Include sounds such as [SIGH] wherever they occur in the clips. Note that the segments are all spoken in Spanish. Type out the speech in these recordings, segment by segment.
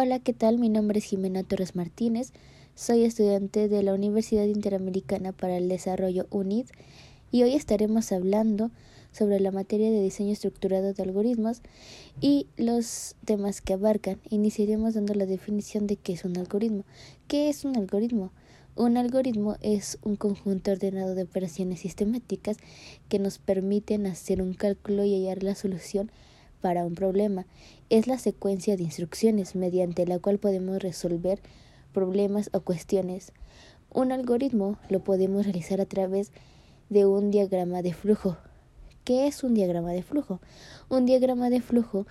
Hola, ¿qué tal? Mi nombre es Jimena Torres Martínez. Soy estudiante de la Universidad Interamericana para el Desarrollo UNID y hoy estaremos hablando sobre la materia de diseño estructurado de algoritmos y los temas que abarcan. Iniciaremos dando la definición de qué es un algoritmo. ¿Qué es un algoritmo? Un algoritmo es un conjunto ordenado de operaciones sistemáticas que nos permiten hacer un cálculo y hallar la solución para un problema. Es la secuencia de instrucciones mediante la cual podemos resolver problemas o cuestiones. Un algoritmo lo podemos realizar a través de un diagrama de flujo. ¿Qué es un diagrama de flujo? Un diagrama de flujo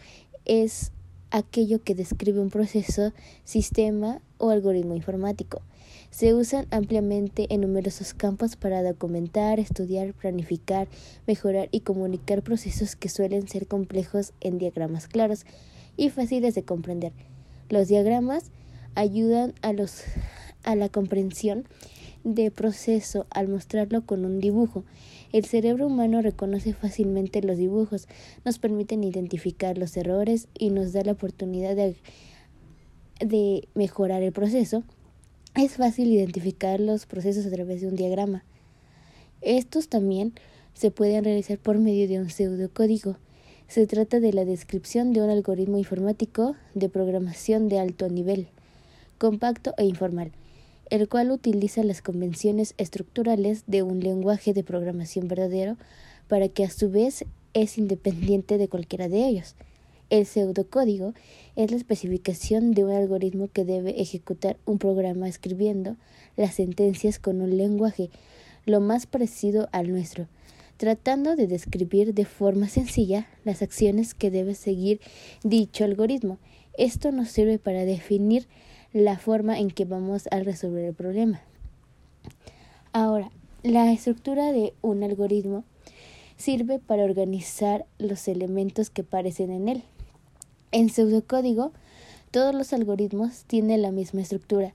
es aquello que describe un proceso, sistema o algoritmo informático. Se usan ampliamente en numerosos campos para documentar, estudiar, planificar, mejorar y comunicar procesos que suelen ser complejos en diagramas claros y fáciles de comprender. Los diagramas ayudan a, los, a la comprensión de proceso al mostrarlo con un dibujo. El cerebro humano reconoce fácilmente los dibujos, nos permiten identificar los errores y nos da la oportunidad de, de mejorar el proceso. Es fácil identificar los procesos a través de un diagrama. Estos también se pueden realizar por medio de un pseudocódigo. Se trata de la descripción de un algoritmo informático de programación de alto nivel, compacto e informal el cual utiliza las convenciones estructurales de un lenguaje de programación verdadero para que a su vez es independiente de cualquiera de ellos. El pseudocódigo es la especificación de un algoritmo que debe ejecutar un programa escribiendo las sentencias con un lenguaje lo más parecido al nuestro, tratando de describir de forma sencilla las acciones que debe seguir dicho algoritmo. Esto nos sirve para definir la forma en que vamos a resolver el problema. Ahora, la estructura de un algoritmo sirve para organizar los elementos que aparecen en él. En pseudocódigo, todos los algoritmos tienen la misma estructura,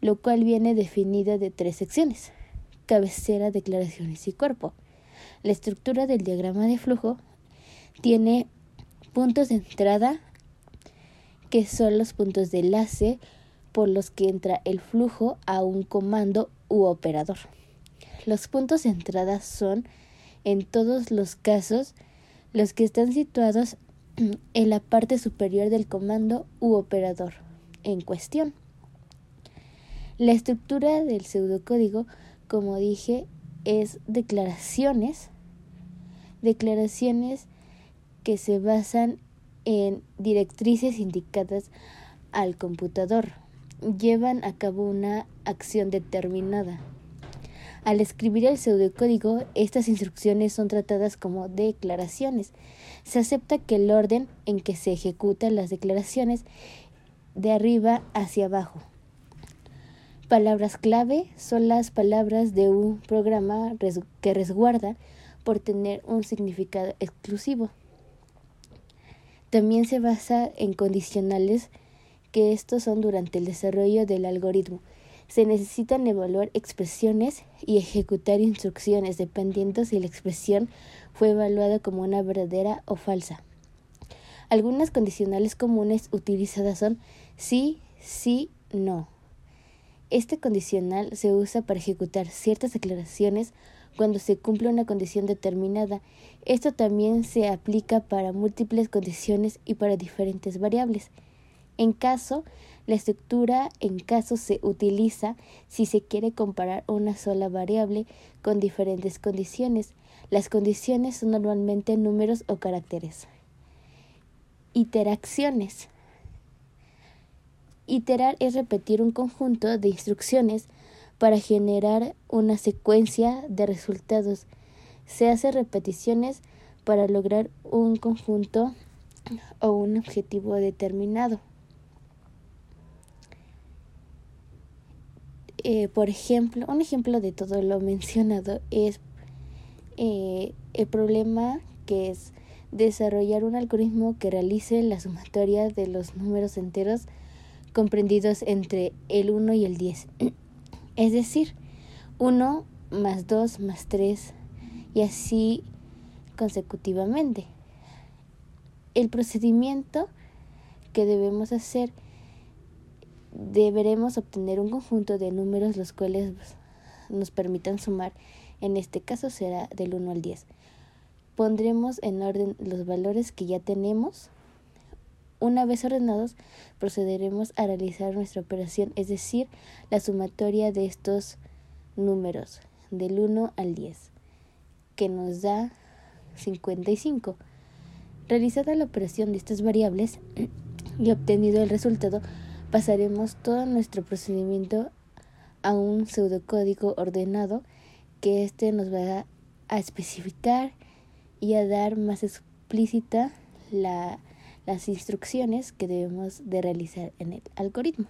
lo cual viene definida de tres secciones, cabecera, declaraciones y cuerpo. La estructura del diagrama de flujo tiene puntos de entrada, que son los puntos de enlace, por los que entra el flujo a un comando u operador. Los puntos de entrada son, en todos los casos, los que están situados en la parte superior del comando u operador en cuestión. La estructura del pseudocódigo, como dije, es declaraciones, declaraciones que se basan en directrices indicadas al computador llevan a cabo una acción determinada. Al escribir el pseudocódigo, estas instrucciones son tratadas como declaraciones. Se acepta que el orden en que se ejecutan las declaraciones de arriba hacia abajo. Palabras clave son las palabras de un programa que resguarda por tener un significado exclusivo. También se basa en condicionales que estos son durante el desarrollo del algoritmo. Se necesitan evaluar expresiones y ejecutar instrucciones dependiendo si la expresión fue evaluada como una verdadera o falsa. Algunas condicionales comunes utilizadas son sí, sí, no. Este condicional se usa para ejecutar ciertas declaraciones cuando se cumple una condición determinada. Esto también se aplica para múltiples condiciones y para diferentes variables. En caso, la estructura en caso se utiliza si se quiere comparar una sola variable con diferentes condiciones. Las condiciones son normalmente números o caracteres. Interacciones. Iterar es repetir un conjunto de instrucciones para generar una secuencia de resultados. Se hace repeticiones para lograr un conjunto o un objetivo determinado. Eh, por ejemplo, un ejemplo de todo lo mencionado es eh, el problema que es desarrollar un algoritmo que realice la sumatoria de los números enteros comprendidos entre el 1 y el 10. [CLEARS THROAT] Es decir, 1 más 2 más 3 y así consecutivamente. El procedimiento que debemos hacer deberemos obtener un conjunto de números los cuales nos permitan sumar. En este caso será del 1 al 10. Pondremos en orden los valores que ya tenemos. Una vez ordenados, procederemos a realizar nuestra operación, es decir, la sumatoria de estos números del 1 al 10, que nos da 55. Realizada la operación de estas variables y obtenido el resultado, pasaremos todo nuestro procedimiento a un pseudocódigo ordenado que éste nos va a especificar y a dar más explícita la, las instrucciones que debemos de realizar en el algoritmo.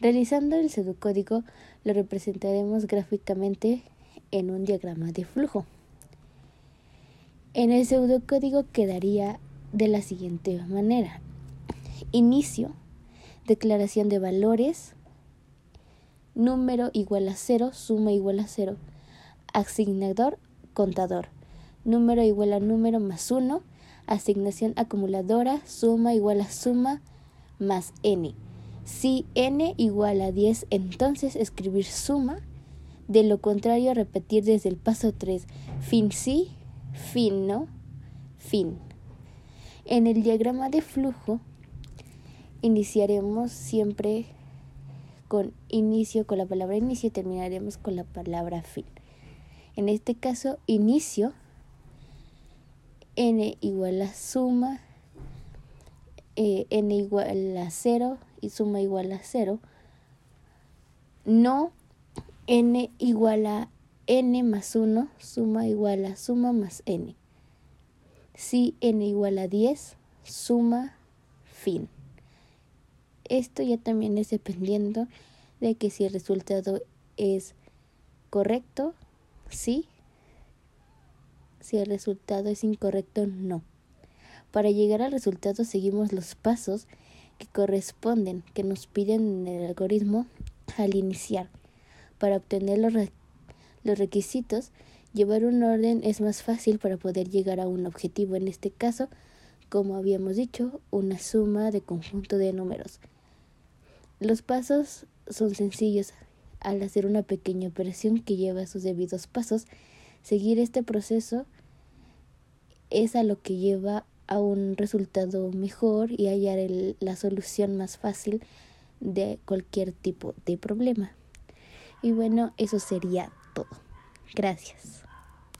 Realizando el pseudocódigo lo representaremos gráficamente en un diagrama de flujo. En el pseudocódigo quedaría de la siguiente manera. Inicio, declaración de valores, número igual a cero, suma igual a cero, asignador, contador, número igual a número más uno, asignación acumuladora, suma igual a suma más n. Si n igual a 10, entonces escribir suma. De lo contrario, repetir desde el paso 3. Fin sí, fin no, fin. En el diagrama de flujo iniciaremos siempre con inicio, con la palabra inicio y terminaremos con la palabra fin. En este caso, inicio, n igual a suma, eh, n igual a 0 y suma igual a 0. No n igual a n más 1, suma igual a suma más n. Si n igual a 10, suma fin. Esto ya también es dependiendo de que si el resultado es correcto, sí. Si el resultado es incorrecto, no. Para llegar al resultado seguimos los pasos que corresponden, que nos piden en el algoritmo al iniciar. Para obtener los, los requisitos, llevar un orden es más fácil para poder llegar a un objetivo. En este caso, como habíamos dicho, una suma de conjunto de números. Los pasos son sencillos. Al hacer una pequeña operación que lleva sus debidos pasos, seguir este proceso es a lo que lleva a un resultado mejor y hallar la solución más fácil de cualquier tipo de problema. Y bueno, eso sería todo. Gracias.